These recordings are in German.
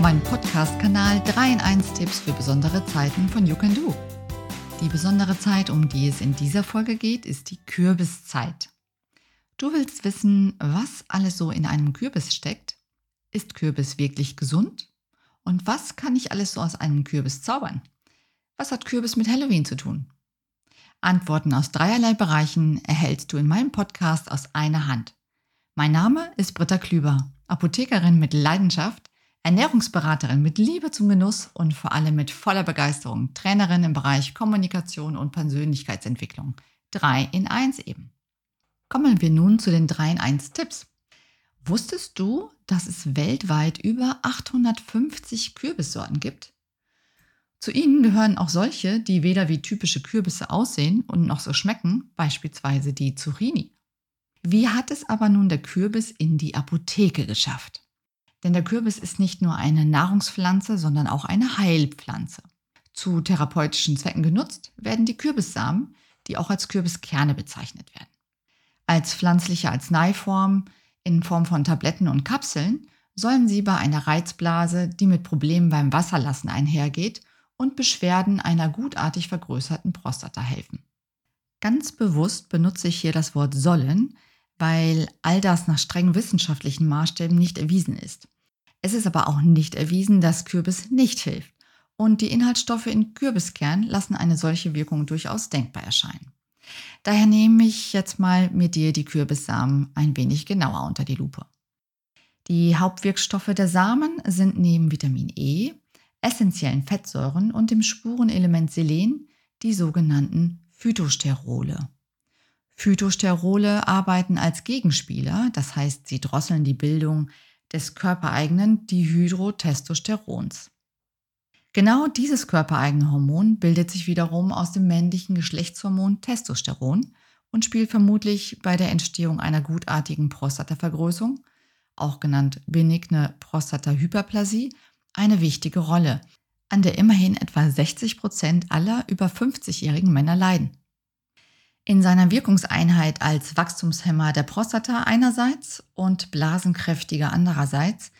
meinem Podcast-Kanal 3 in 1 Tipps für besondere Zeiten von You Can Do. Die besondere Zeit, um die es in dieser Folge geht, ist die Kürbiszeit. Du willst wissen, was alles so in einem Kürbis steckt? Ist Kürbis wirklich gesund? Und was kann ich alles so aus einem Kürbis zaubern? Was hat Kürbis mit Halloween zu tun? Antworten aus dreierlei Bereichen erhältst du in meinem Podcast aus einer Hand. Mein Name ist Britta Klüber, Apothekerin mit Leidenschaft, Ernährungsberaterin mit Liebe zum Genuss und vor allem mit voller Begeisterung, Trainerin im Bereich Kommunikation und Persönlichkeitsentwicklung. Drei in eins eben. Kommen wir nun zu den 3 in 1 Tipps. Wusstest du, dass es weltweit über 850 Kürbissorten gibt? Zu ihnen gehören auch solche, die weder wie typische Kürbisse aussehen und noch so schmecken, beispielsweise die Zucchini. Wie hat es aber nun der Kürbis in die Apotheke geschafft? Denn der Kürbis ist nicht nur eine Nahrungspflanze, sondern auch eine Heilpflanze. Zu therapeutischen Zwecken genutzt werden die Kürbissamen, die auch als Kürbiskerne bezeichnet werden. Als pflanzliche Arzneiform in Form von Tabletten und Kapseln sollen sie bei einer Reizblase, die mit Problemen beim Wasserlassen einhergeht, und Beschwerden einer gutartig vergrößerten Prostata helfen. Ganz bewusst benutze ich hier das Wort sollen, weil all das nach strengen wissenschaftlichen Maßstäben nicht erwiesen ist. Es ist aber auch nicht erwiesen, dass Kürbis nicht hilft. Und die Inhaltsstoffe in Kürbiskern lassen eine solche Wirkung durchaus denkbar erscheinen. Daher nehme ich jetzt mal mit dir die Kürbissamen ein wenig genauer unter die Lupe. Die Hauptwirkstoffe der Samen sind neben Vitamin E, essentiellen Fettsäuren und dem Spurenelement Selen die sogenannten Phytosterole. Phytosterole arbeiten als Gegenspieler, das heißt, sie drosseln die Bildung des körpereigenen Dihydrotestosterons. Genau dieses körpereigene Hormon bildet sich wiederum aus dem männlichen Geschlechtshormon Testosteron und spielt vermutlich bei der Entstehung einer gutartigen Prostatavergrößung, auch genannt benigne Prostatahyperplasie, eine wichtige Rolle, an der immerhin etwa 60 Prozent aller über 50-jährigen Männer leiden. In seiner Wirkungseinheit als Wachstumshemmer der Prostata einerseits und blasenkräftiger andererseits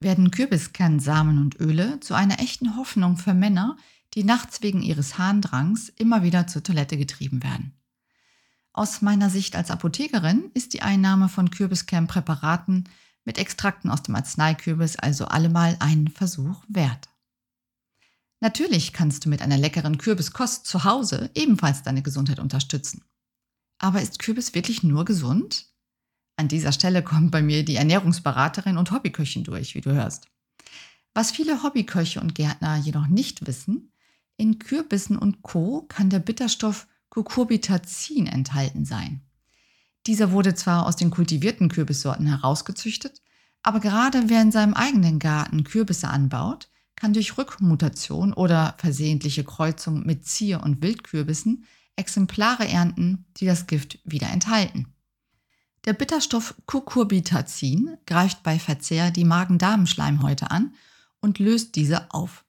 werden Kürbiskernsamen und Öle zu einer echten Hoffnung für Männer, die nachts wegen ihres Harndrangs immer wieder zur Toilette getrieben werden. Aus meiner Sicht als Apothekerin ist die Einnahme von Kürbiskernpräparaten mit Extrakten aus dem Arzneikürbis also allemal einen Versuch wert. Natürlich kannst du mit einer leckeren Kürbiskost zu Hause ebenfalls deine Gesundheit unterstützen. Aber ist Kürbis wirklich nur gesund? An dieser Stelle kommt bei mir die Ernährungsberaterin und Hobbyköchin durch, wie du hörst. Was viele Hobbyköche und Gärtner jedoch nicht wissen, in Kürbissen und Co. kann der Bitterstoff Cucurbitazin enthalten sein. Dieser wurde zwar aus den kultivierten Kürbissorten herausgezüchtet, aber gerade wer in seinem eigenen Garten Kürbisse anbaut, kann durch Rückmutation oder versehentliche Kreuzung mit Zier- und Wildkürbissen Exemplare ernten, die das Gift wieder enthalten. Der Bitterstoff Cucurbitazin greift bei Verzehr die Magen-Darm-Schleimhäute an und löst diese auf.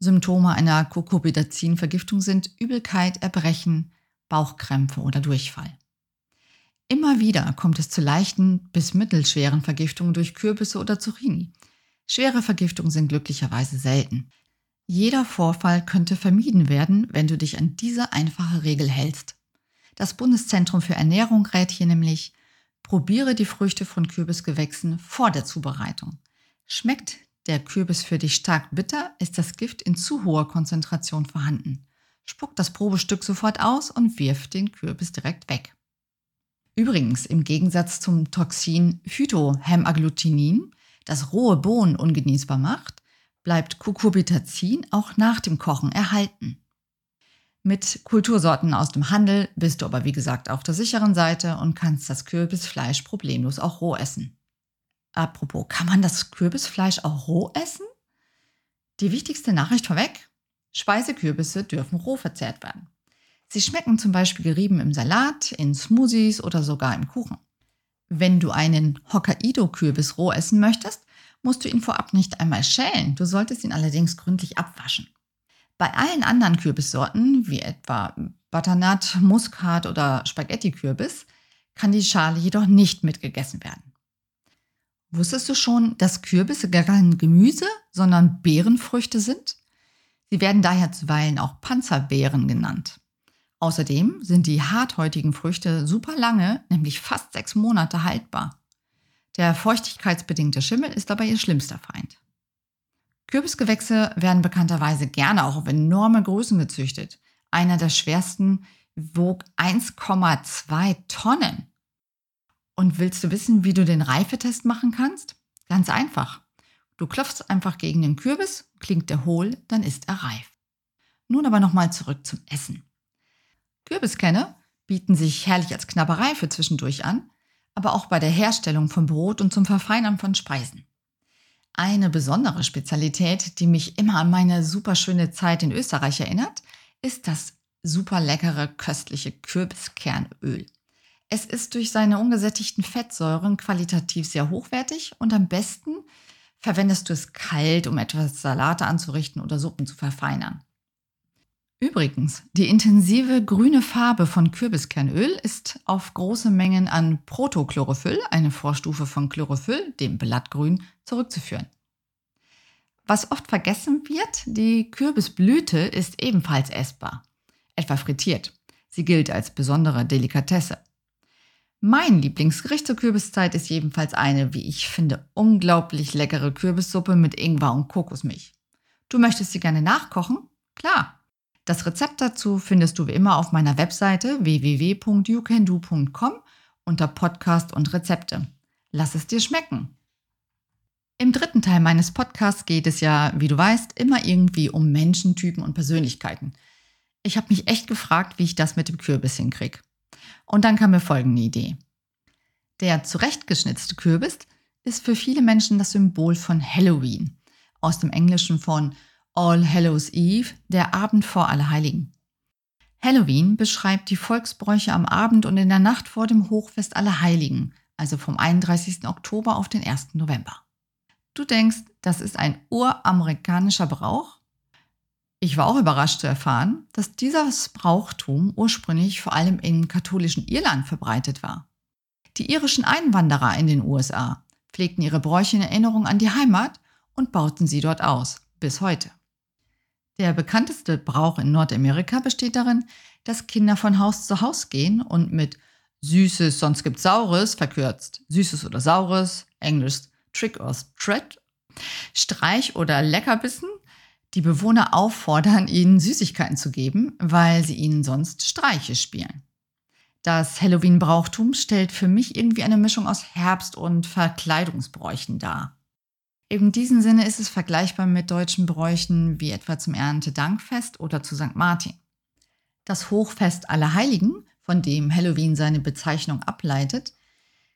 Symptome einer Cucurbitazin-Vergiftung sind Übelkeit, Erbrechen, Bauchkrämpfe oder Durchfall. Immer wieder kommt es zu leichten bis mittelschweren Vergiftungen durch Kürbisse oder Zucchini. Schwere Vergiftungen sind glücklicherweise selten. Jeder Vorfall könnte vermieden werden, wenn du dich an diese einfache Regel hältst. Das Bundeszentrum für Ernährung rät hier nämlich, probiere die Früchte von Kürbisgewächsen vor der Zubereitung. Schmeckt der Kürbis für dich stark bitter, ist das Gift in zu hoher Konzentration vorhanden. Spuck das Probestück sofort aus und wirf den Kürbis direkt weg. Übrigens, im Gegensatz zum Toxin Phytohämaglutinin, das rohe Bohnen ungenießbar macht, bleibt Cucurbitazin auch nach dem Kochen erhalten. Mit Kultursorten aus dem Handel bist du aber wie gesagt auf der sicheren Seite und kannst das Kürbisfleisch problemlos auch roh essen. Apropos, kann man das Kürbisfleisch auch roh essen? Die wichtigste Nachricht vorweg, Speisekürbisse dürfen roh verzehrt werden. Sie schmecken zum Beispiel gerieben im Salat, in Smoothies oder sogar im Kuchen. Wenn du einen Hokkaido-Kürbis roh essen möchtest, musst du ihn vorab nicht einmal schälen. Du solltest ihn allerdings gründlich abwaschen. Bei allen anderen Kürbissorten, wie etwa Butternut, Muskat oder Spaghetti-Kürbis, kann die Schale jedoch nicht mitgegessen werden. Wusstest du schon, dass Kürbisse gar kein Gemüse, sondern Beerenfrüchte sind? Sie werden daher zuweilen auch Panzerbeeren genannt. Außerdem sind die harthäutigen Früchte super lange, nämlich fast sechs Monate haltbar. Der feuchtigkeitsbedingte Schimmel ist dabei ihr schlimmster Feind. Kürbisgewächse werden bekannterweise gerne auch auf enorme Größen gezüchtet. Einer der schwersten wog 1,2 Tonnen. Und willst du wissen, wie du den Reifetest machen kannst? Ganz einfach. Du klopfst einfach gegen den Kürbis, klingt er hohl, dann ist er reif. Nun aber nochmal zurück zum Essen. Kürbiskerne bieten sich herrlich als Knabberei für zwischendurch an, aber auch bei der Herstellung von Brot und zum Verfeinern von Speisen. Eine besondere Spezialität, die mich immer an meine superschöne Zeit in Österreich erinnert, ist das super leckere, köstliche Kürbiskernöl. Es ist durch seine ungesättigten Fettsäuren qualitativ sehr hochwertig und am besten verwendest du es kalt, um etwas Salate anzurichten oder Suppen zu verfeinern. Übrigens, die intensive grüne Farbe von Kürbiskernöl ist auf große Mengen an Protochlorophyll, eine Vorstufe von Chlorophyll, dem Blattgrün, zurückzuführen. Was oft vergessen wird, die Kürbisblüte ist ebenfalls essbar, etwa frittiert. Sie gilt als besondere Delikatesse. Mein Lieblingsgericht zur Kürbiszeit ist jedenfalls eine, wie ich finde, unglaublich leckere Kürbissuppe mit Ingwer und Kokosmilch. Du möchtest sie gerne nachkochen? Klar. Das Rezept dazu findest du wie immer auf meiner Webseite www.youcando.com unter Podcast und Rezepte. Lass es dir schmecken. Im dritten Teil meines Podcasts geht es ja, wie du weißt, immer irgendwie um Menschentypen und Persönlichkeiten. Ich habe mich echt gefragt, wie ich das mit dem Kürbis hinkriege. Und dann kam mir folgende Idee. Der zurechtgeschnitzte Kürbis ist für viele Menschen das Symbol von Halloween, aus dem Englischen von All Hallows Eve, der Abend vor Allerheiligen. Halloween beschreibt die Volksbräuche am Abend und in der Nacht vor dem Hochfest Allerheiligen, also vom 31. Oktober auf den 1. November. Du denkst, das ist ein uramerikanischer Brauch? Ich war auch überrascht zu erfahren, dass dieses Brauchtum ursprünglich vor allem im katholischen Irland verbreitet war. Die irischen Einwanderer in den USA pflegten ihre Bräuche in Erinnerung an die Heimat und bauten sie dort aus, bis heute. Der bekannteste Brauch in Nordamerika besteht darin, dass Kinder von Haus zu Haus gehen und mit Süßes, sonst gibt's Saures, verkürzt Süßes oder Saures, Englisch Trick or Treat, Streich oder Leckerbissen die Bewohner auffordern, ihnen Süßigkeiten zu geben, weil sie ihnen sonst Streiche spielen. Das Halloween-Brauchtum stellt für mich irgendwie eine Mischung aus Herbst- und Verkleidungsbräuchen dar. In diesem Sinne ist es vergleichbar mit deutschen Bräuchen wie etwa zum Erntedankfest oder zu St. Martin. Das Hochfest aller Heiligen, von dem Halloween seine Bezeichnung ableitet,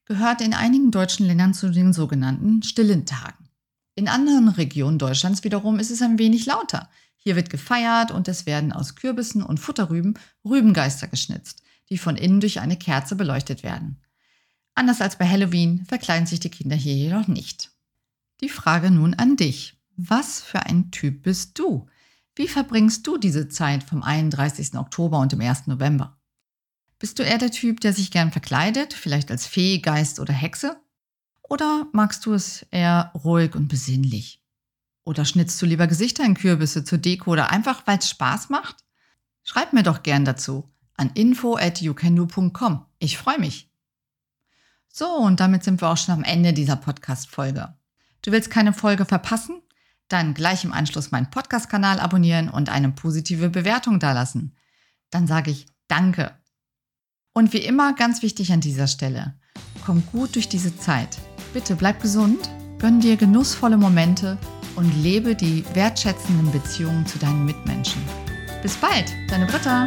gehört in einigen deutschen Ländern zu den sogenannten Stillen Tagen. In anderen Regionen Deutschlands wiederum ist es ein wenig lauter. Hier wird gefeiert und es werden aus Kürbissen und Futterrüben Rübengeister geschnitzt, die von innen durch eine Kerze beleuchtet werden. Anders als bei Halloween verkleiden sich die Kinder hier jedoch nicht. Die Frage nun an dich. Was für ein Typ bist du? Wie verbringst du diese Zeit vom 31. Oktober und dem 1. November? Bist du eher der Typ, der sich gern verkleidet, vielleicht als Fee, Geist oder Hexe? Oder magst du es eher ruhig und besinnlich? Oder schnitzt du lieber Gesichter in Kürbisse zur Deko oder einfach, weil es Spaß macht? Schreib mir doch gern dazu an info at youcando.com. Ich freue mich. So, und damit sind wir auch schon am Ende dieser Podcast-Folge. Du willst keine Folge verpassen? Dann gleich im Anschluss meinen Podcast-Kanal abonnieren und eine positive Bewertung dalassen. Dann sage ich Danke. Und wie immer ganz wichtig an dieser Stelle, komm gut durch diese Zeit. Bitte bleib gesund, gönn dir genussvolle Momente und lebe die wertschätzenden Beziehungen zu deinen Mitmenschen. Bis bald, deine Britta.